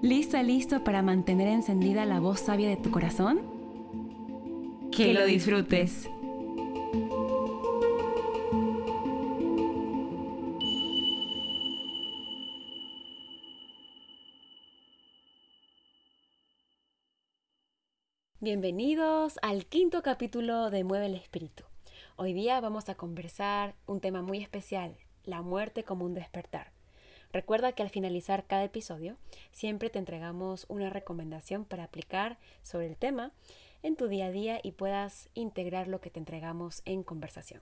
¿Lista, listo para mantener encendida la voz sabia de tu corazón? Que lo disfrutes. Bienvenidos al quinto capítulo de Mueve el Espíritu. Hoy día vamos a conversar un tema muy especial, la muerte como un despertar. Recuerda que al finalizar cada episodio siempre te entregamos una recomendación para aplicar sobre el tema en tu día a día y puedas integrar lo que te entregamos en conversación.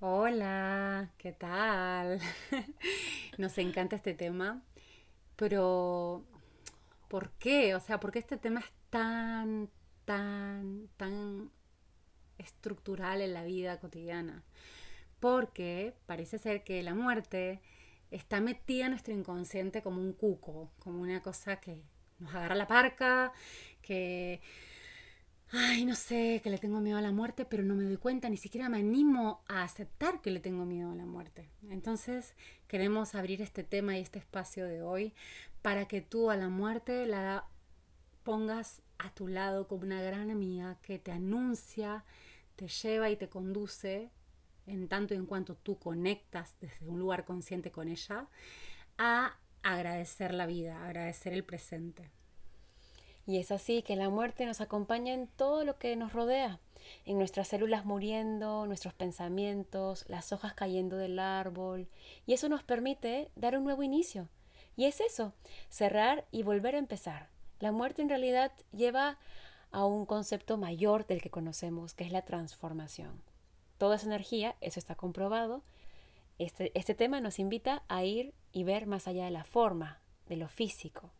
Hola, ¿qué tal? Nos encanta este tema, pero ¿por qué? O sea, ¿por qué este tema es tan, tan, tan estructural en la vida cotidiana? Porque parece ser que la muerte está metida en nuestro inconsciente como un cuco, como una cosa que nos agarra la parca, que, ay, no sé, que le tengo miedo a la muerte, pero no me doy cuenta, ni siquiera me animo a aceptar que le tengo miedo a la muerte. Entonces queremos abrir este tema y este espacio de hoy para que tú a la muerte la pongas a tu lado como una gran amiga que te anuncia, te lleva y te conduce en tanto y en cuanto tú conectas desde un lugar consciente con ella, a agradecer la vida, agradecer el presente. Y es así que la muerte nos acompaña en todo lo que nos rodea, en nuestras células muriendo, nuestros pensamientos, las hojas cayendo del árbol, y eso nos permite dar un nuevo inicio. Y es eso, cerrar y volver a empezar. La muerte en realidad lleva a un concepto mayor del que conocemos, que es la transformación toda esa energía, eso está comprobado. Este, este tema nos invita a ir y ver más allá de la forma, de lo físico.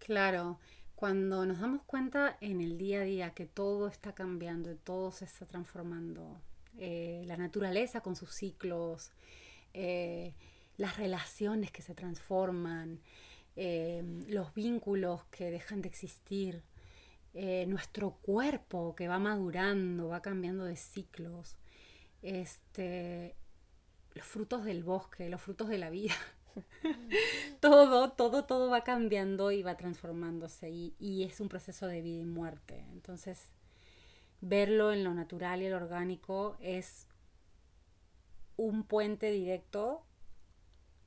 Claro, cuando nos damos cuenta en el día a día que todo está cambiando, todo se está transformando, eh, la naturaleza con sus ciclos, eh, las relaciones que se transforman, eh, los vínculos que dejan de existir, eh, nuestro cuerpo que va madurando, va cambiando de ciclos, este, los frutos del bosque, los frutos de la vida. todo, todo, todo va cambiando y va transformándose y, y, es un proceso de vida y muerte. Entonces, verlo en lo natural y el orgánico es un puente directo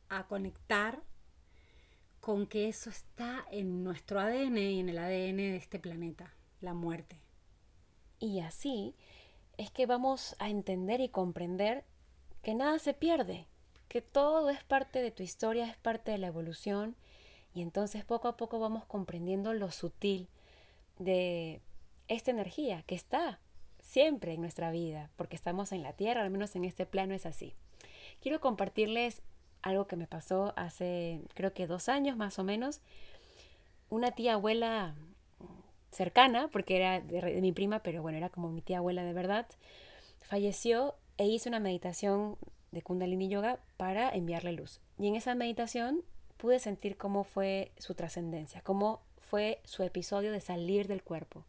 a conectar con que eso está en nuestro ADN y en el ADN de este planeta, la muerte. Y así es que vamos a entender y comprender que nada se pierde, que todo es parte de tu historia, es parte de la evolución, y entonces poco a poco vamos comprendiendo lo sutil de esta energía que está siempre en nuestra vida, porque estamos en la Tierra, al menos en este plano es así. Quiero compartirles algo que me pasó hace creo que dos años más o menos. Una tía abuela cercana, porque era de, mi prima, pero bueno, era como mi tía abuela de verdad, falleció e hice una meditación de Kundalini Yoga para enviarle luz. Y en esa meditación pude sentir cómo fue su trascendencia, cómo fue su episodio de salir del cuerpo.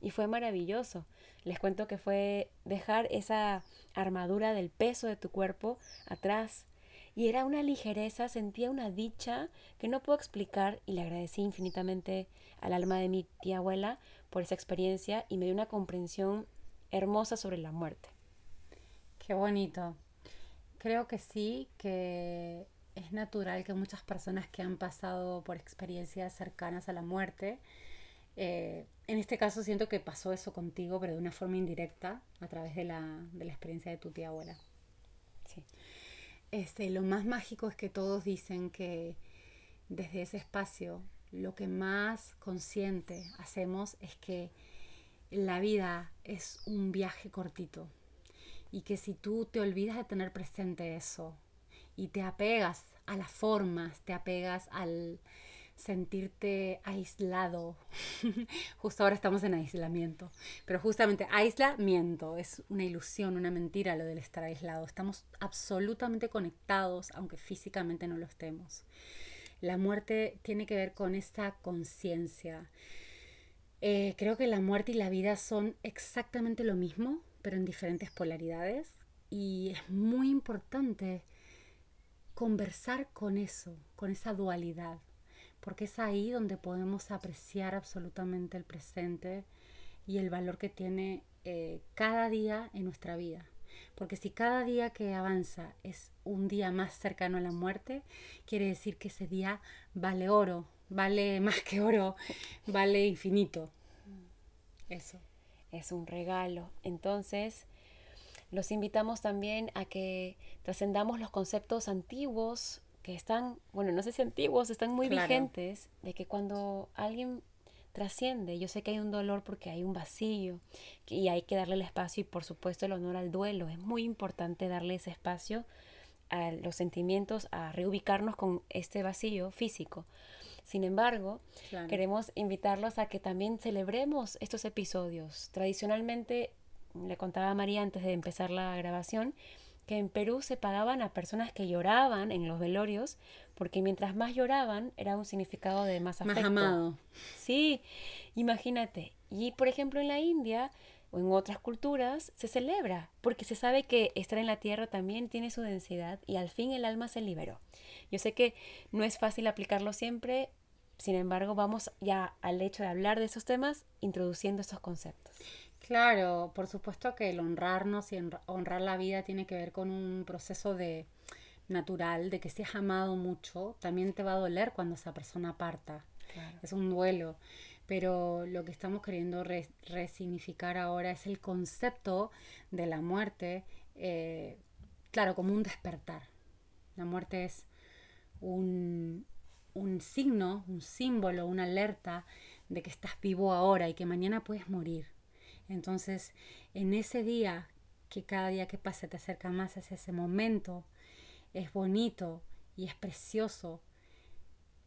Y fue maravilloso. Les cuento que fue dejar esa armadura del peso de tu cuerpo atrás y era una ligereza, sentía una dicha que no puedo explicar y le agradecí infinitamente al alma de mi tía abuela por esa experiencia y me dio una comprensión hermosa sobre la muerte. Qué bonito. Creo que sí, que es natural que muchas personas que han pasado por experiencias cercanas a la muerte, eh, en este caso siento que pasó eso contigo, pero de una forma indirecta, a través de la, de la experiencia de tu tía abuela. Sí. Este, lo más mágico es que todos dicen que desde ese espacio lo que más consciente hacemos es que la vida es un viaje cortito y que si tú te olvidas de tener presente eso y te apegas a las formas, te apegas al sentirte aislado. Justo ahora estamos en aislamiento, pero justamente aislamiento es una ilusión, una mentira lo del estar aislado. Estamos absolutamente conectados, aunque físicamente no lo estemos. La muerte tiene que ver con esta conciencia. Eh, creo que la muerte y la vida son exactamente lo mismo, pero en diferentes polaridades. Y es muy importante conversar con eso, con esa dualidad porque es ahí donde podemos apreciar absolutamente el presente y el valor que tiene eh, cada día en nuestra vida. Porque si cada día que avanza es un día más cercano a la muerte, quiere decir que ese día vale oro, vale más que oro, vale infinito. Eso. Es un regalo. Entonces, los invitamos también a que trascendamos los conceptos antiguos que están, bueno, no sé si antiguos, están muy vigentes, de que cuando alguien trasciende, yo sé que hay un dolor porque hay un vacío y hay que darle el espacio y por supuesto el honor al duelo. Es muy importante darle ese espacio a los sentimientos, a reubicarnos con este vacío físico. Sin embargo, queremos invitarlos a que también celebremos estos episodios. Tradicionalmente, le contaba a María antes de empezar la grabación, que en Perú se pagaban a personas que lloraban en los velorios, porque mientras más lloraban era un significado de más afecto. Más amado. Sí, imagínate. Y por ejemplo en la India o en otras culturas se celebra, porque se sabe que estar en la tierra también tiene su densidad y al fin el alma se liberó. Yo sé que no es fácil aplicarlo siempre, sin embargo vamos ya al hecho de hablar de esos temas introduciendo esos conceptos. Claro, por supuesto que el honrarnos y honrar la vida tiene que ver con un proceso de natural, de que si has amado mucho, también te va a doler cuando esa persona parta. Es un duelo. Pero lo que estamos queriendo resignificar ahora es el concepto de la muerte, eh, claro, como un despertar. La muerte es un, un signo, un símbolo, una alerta de que estás vivo ahora y que mañana puedes morir entonces, en ese día, que cada día que pasa te acerca más hacia ese momento, es bonito y es precioso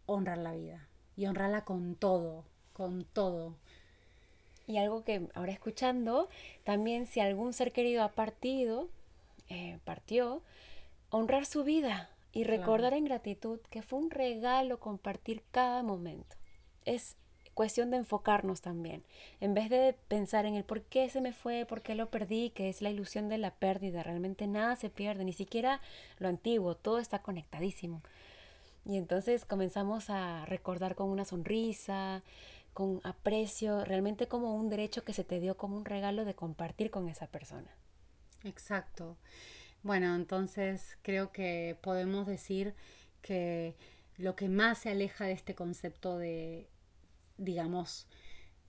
honrar la vida y honrarla con todo, con todo. Y algo que ahora escuchando, también si algún ser querido ha partido, eh, partió, honrar su vida y recordar en gratitud que fue un regalo compartir cada momento. Es cuestión de enfocarnos también. En vez de pensar en el por qué se me fue, por qué lo perdí, que es la ilusión de la pérdida, realmente nada se pierde, ni siquiera lo antiguo, todo está conectadísimo. Y entonces comenzamos a recordar con una sonrisa, con aprecio, realmente como un derecho que se te dio como un regalo de compartir con esa persona. Exacto. Bueno, entonces creo que podemos decir que lo que más se aleja de este concepto de digamos,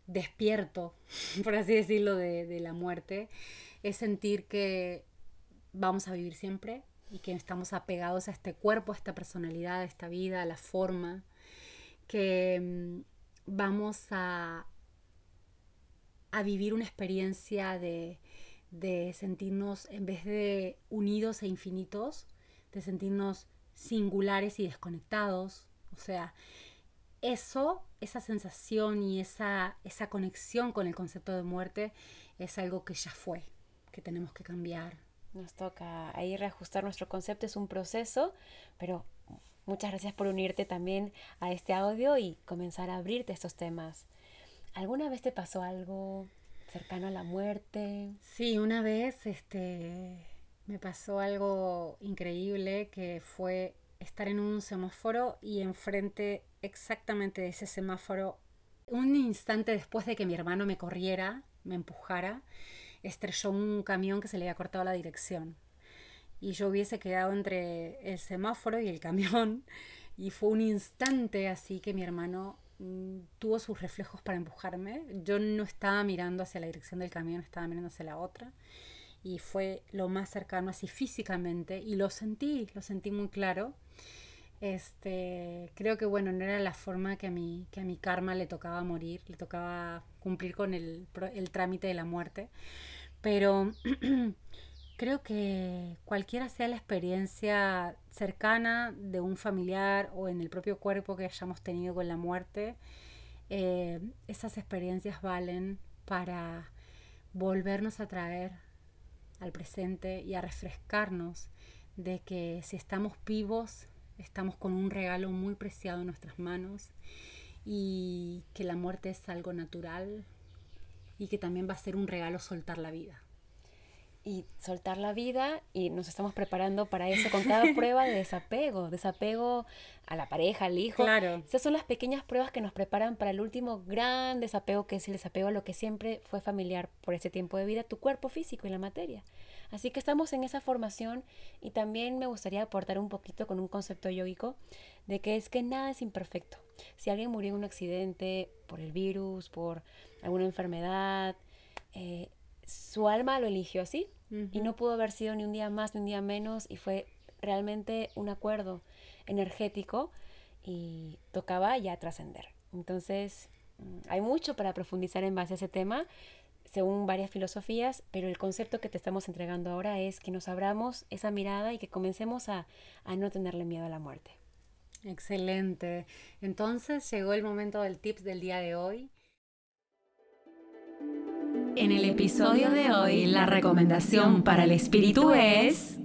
despierto, por así decirlo, de, la muerte, es sentir que vamos a vivir siempre y que estamos apegados a este cuerpo, a esta personalidad, a esta vida, a la forma, que mm, vamos a, a vivir una experiencia de, de sentirnos, en vez de unidos e infinitos, de sentirnos singulares y desconectados. O sea, eso, esa sensación y esa, esa conexión con el concepto de muerte es algo que ya fue, que tenemos que cambiar. Nos toca ahí reajustar nuestro concepto, es un proceso, pero muchas gracias por unirte también a este audio y comenzar a abrirte estos temas. ¿Alguna vez te pasó algo cercano a la muerte? Sí, una vez este, me pasó algo increíble que fue estar en un semáforo y enfrente exactamente de ese semáforo, un instante después de que mi hermano me corriera, me empujara, estrelló un camión que se le había cortado la dirección. Y yo hubiese quedado entre el semáforo y el camión. Y fue un instante así que mi hermano mm, tuvo sus reflejos para empujarme. Yo no estaba mirando hacia la dirección del camión, estaba mirando hacia la otra. Y fue lo más cercano así físicamente. Y lo sentí, lo sentí muy claro. Este, creo que bueno, no era la forma que a mi, que a mi karma le tocaba morir, le tocaba cumplir con el, el trámite de la muerte. Pero Creo que cualquiera sea la experiencia cercana de un familiar o en el propio cuerpo que hayamos tenido con la muerte, eh, esas experiencias valen para volvernos a traer al presente y a refrescarnos de que si estamos vivos, estamos con un regalo muy preciado en nuestras manos y que la muerte es algo natural y que también va a ser un regalo soltar la vida y soltar la vida y nos estamos preparando para eso con cada prueba de desapego, desapego a la pareja, al hijo. Claro. Esas son las pequeñas pruebas que nos preparan para el último gran desapego que es el desapego a lo que siempre fue familiar por ese tiempo de vida, tu cuerpo físico y la materia. Así que estamos en esa formación y también me gustaría aportar un poquito con un concepto yógico de que es que nada es imperfecto. Si alguien murió en un accidente por el virus, por alguna enfermedad, eh, su alma lo eligió así y no pudo haber sido ni un día más ni un día menos y fue realmente un acuerdo energético y tocaba ya trascender. Entonces, mm, hay mucho para profundizar en base a ese tema, según varias filosofías, pero el concepto que te estamos entregando ahora es que nos abramos esa mirada y que comencemos a, a no tenerle miedo a la muerte. Excelente. Entonces llegó el momento del tips del día de hoy. En el episodio de hoy, la recomendación para el espíritu es...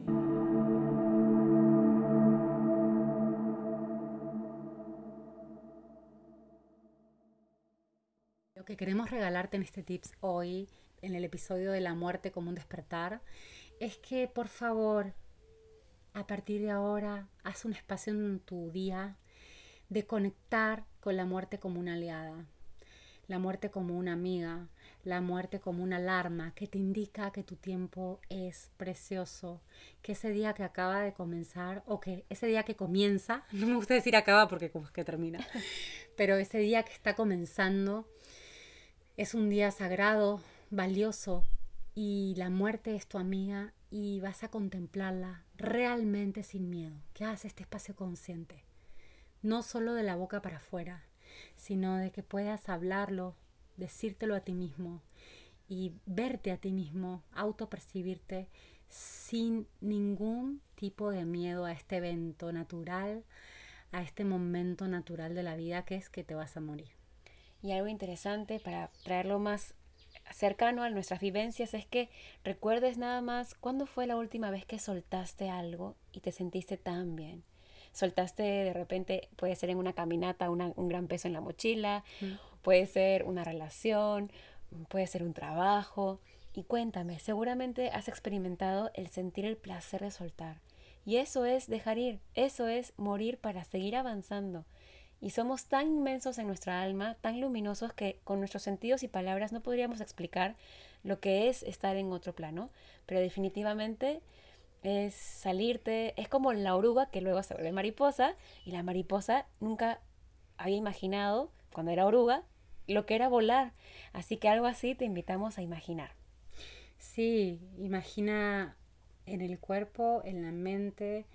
que queremos regalarte en este tips hoy, en el episodio de la muerte como un despertar, es que por favor, a partir de ahora, haz un espacio en tu día de conectar con la muerte como una aliada, la muerte como una amiga, la muerte como una alarma que te indica que tu tiempo es precioso, que ese día que acaba de comenzar o que ese día que comienza, no me gusta decir acaba porque como es que termina, pero ese día que está comenzando es un día sagrado, valioso y la muerte es tu amiga y vas a contemplarla realmente sin miedo, que hagas este espacio consciente, no solo de la boca para afuera, sino de que puedas hablarlo, decírtelo a ti mismo y verte a ti mismo, autopercibirte sin ningún tipo de miedo a este evento natural, a este momento natural de la vida que es que te vas a morir. Y algo interesante para traerlo más cercano a nuestras vivencias es que recuerdes nada más cuándo fue la última vez que soltaste algo y te sentiste tan bien. Soltaste de repente, puede ser en una caminata, un gran peso en la mochila, puede ser una relación, puede ser un trabajo. Y cuéntame, seguramente has experimentado el sentir el placer de soltar. Y eso es dejar ir, eso es morir para seguir avanzando. Y somos tan inmensos en nuestra alma, tan luminosos que con nuestros sentidos y palabras no podríamos explicar lo que es estar en otro plano. Pero definitivamente es salirte, es como la oruga que luego se vuelve mariposa y la mariposa nunca había imaginado, cuando era oruga, lo que era volar. Así que algo así te invitamos a imaginar. Sí, imagina en el cuerpo, en la mente,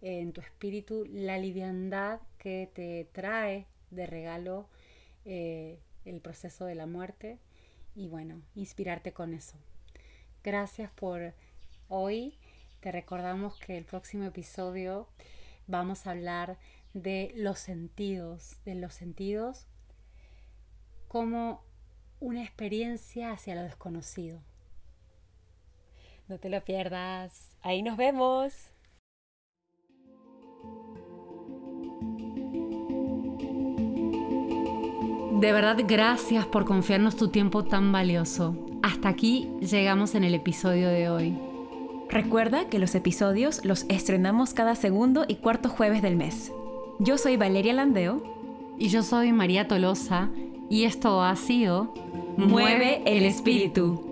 en tu espíritu, la liviandad que te trae de regalo eh, el proceso de la muerte y bueno, inspirarte con eso. Gracias por hoy. Te recordamos que el próximo episodio vamos a hablar de los sentidos, de los sentidos como una experiencia hacia lo desconocido. No te lo pierdas. Ahí nos vemos. De verdad, gracias por confiarnos tu tiempo tan valioso. Hasta aquí llegamos en el episodio de hoy. Recuerda que los episodios los estrenamos cada segundo y cuarto jueves del mes. Yo soy Valeria Landeo. Y yo soy María Tolosa y esto ha sido Mueve el espíritu.